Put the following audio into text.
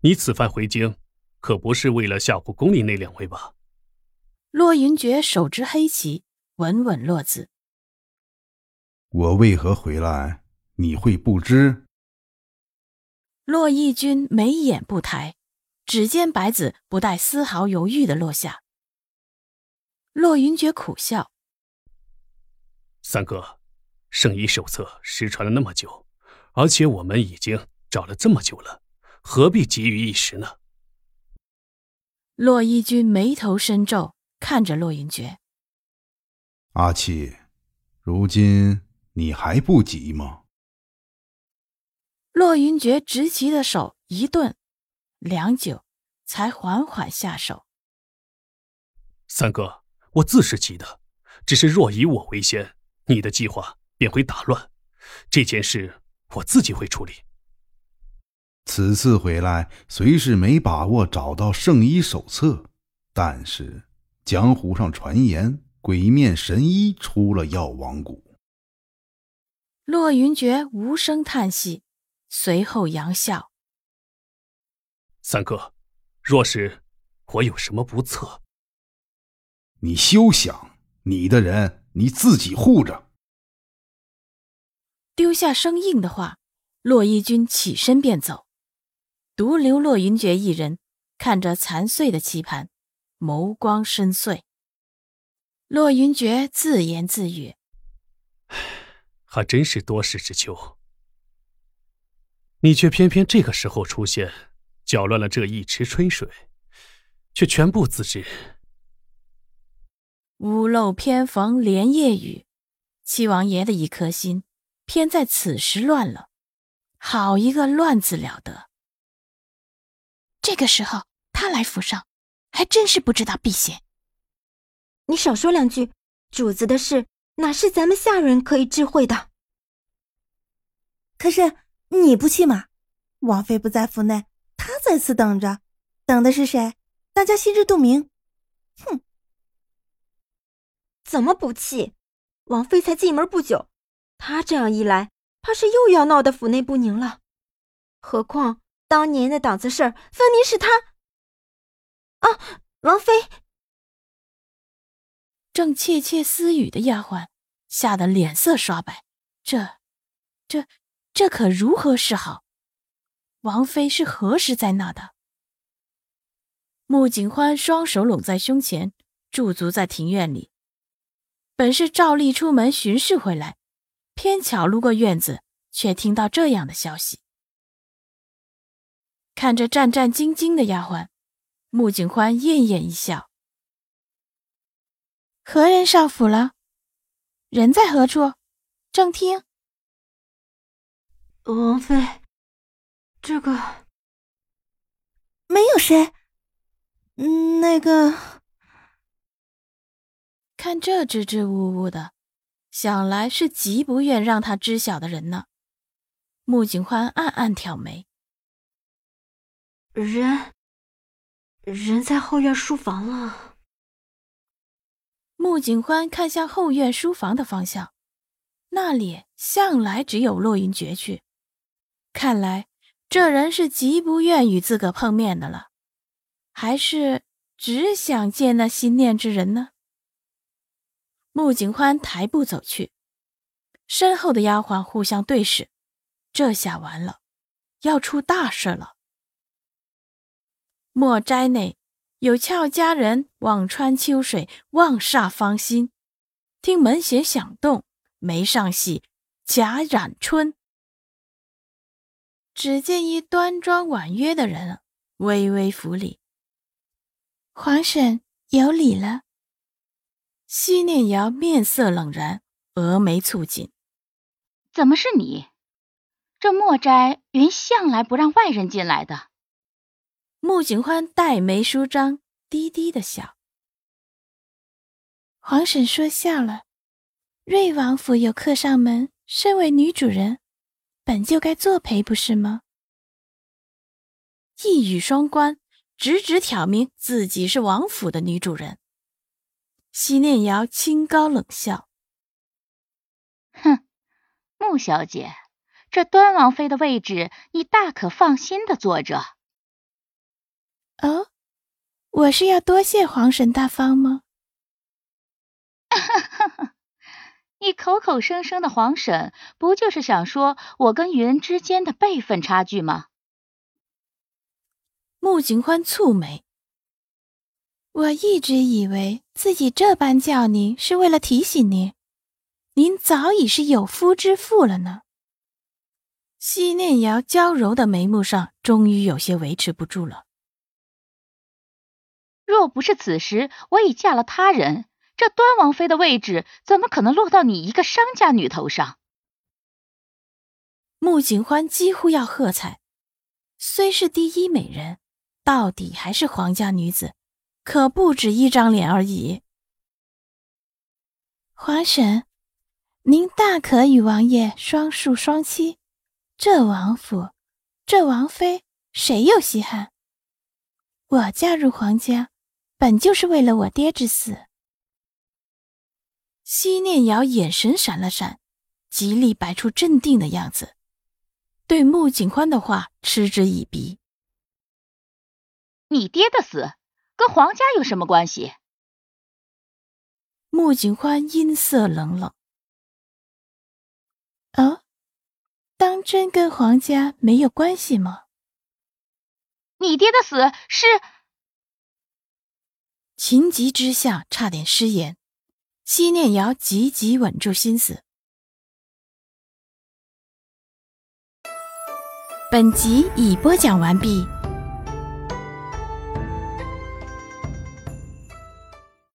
你此番回京，可不是为了吓唬宫里那两位吧？洛云珏手执黑旗，稳稳落子。我为何回来，你会不知？洛义军眉眼不抬，只见白子不带丝毫犹豫的落下。洛云珏苦笑：“三哥，圣医手册失传了那么久，而且我们已经找了这么久了。”何必急于一时呢？洛一君眉头深皱，看着洛云珏。阿七，如今你还不急吗？洛云珏执棋的手一顿，良久，才缓缓下手。三哥，我自是急的，只是若以我为先，你的计划便会打乱。这件事我自己会处理。此次回来虽是没把握找到圣医手册，但是江湖上传言鬼面神医出了药王谷。骆云珏无声叹息，随后扬笑：“三哥，若是我有什么不测，你休想！你的人你自己护着。”丢下生硬的话，骆一军起身便走。独留洛云珏一人看着残碎的棋盘，眸光深邃。洛云珏自言自语：“还真是多事之秋。你却偏偏这个时候出现，搅乱了这一池春水，却全部自知。屋漏偏逢连夜雨，七王爷的一颗心偏在此时乱了。好一个乱字了得！”这个时候他来府上，还真是不知道避嫌。你少说两句，主子的事哪是咱们下人可以智慧的？可是你不去吗？王妃不在府内，他在此等着，等的是谁？大家心知肚明。哼，怎么不气？王妃才进门不久，他这样一来，怕是又要闹得府内不宁了。何况……当年的档子事儿，分明是他。啊，王妃！正窃窃私语的丫鬟吓得脸色刷白，这、这、这可如何是好？王妃是何时在那的？穆景欢双手拢在胸前，驻足在庭院里。本是照例出门巡视回来，偏巧路过院子，却听到这样的消息。看着战战兢兢的丫鬟，穆景欢艳艳一笑：“何人上府了？人在何处？正厅。”王妃，这个没有谁。嗯，那个，看这支支吾吾的，想来是极不愿让他知晓的人呢。穆景欢暗暗挑眉。人，人在后院书房了。穆景欢看向后院书房的方向，那里向来只有落云珏去。看来这人是极不愿与自个碰面的了，还是只想见那心念之人呢？穆景欢抬步走去，身后的丫鬟互相对视，这下完了，要出大事了。墨斋内有俏佳人望穿秋水，望煞芳心。听门弦响动，眉上戏贾染春。只见一端庄婉约的人微微扶礼：“皇婶有礼了。”西念瑶面色冷然，峨眉蹙紧：“怎么是你？这墨斋原向来不让外人进来的。”穆景欢黛眉舒张，低低的笑。皇婶说笑了，瑞王府有客上门，身为女主人，本就该作陪，不是吗？一语双关，直直挑明自己是王府的女主人。西念瑶清高冷笑：“哼，穆小姐，这端王妃的位置，你大可放心的坐着。”哦，我是要多谢皇婶大方吗？哈哈哈，你口口声声的皇婶，不就是想说我跟云之间的辈分差距吗？穆景欢蹙眉，我一直以为自己这般叫您是为了提醒您，您早已是有夫之妇了呢。西念瑶娇柔的眉目上，终于有些维持不住了。若不是此时我已嫁了他人，这端王妃的位置怎么可能落到你一个商家女头上？穆景欢几乎要喝彩。虽是第一美人，到底还是皇家女子，可不止一张脸而已。皇婶，您大可与王爷双宿双栖，这王府，这王妃，谁又稀罕？我嫁入皇家。本就是为了我爹之死。西念瑶眼神闪了闪，极力摆出镇定的样子，对穆景欢的话嗤之以鼻。你爹的死跟皇家有什么关系？穆景欢音色冷冷。哦，当真跟皇家没有关系吗？你爹的死是……情急之下，差点失言。西念瑶急急稳住心思。本集已播讲完毕。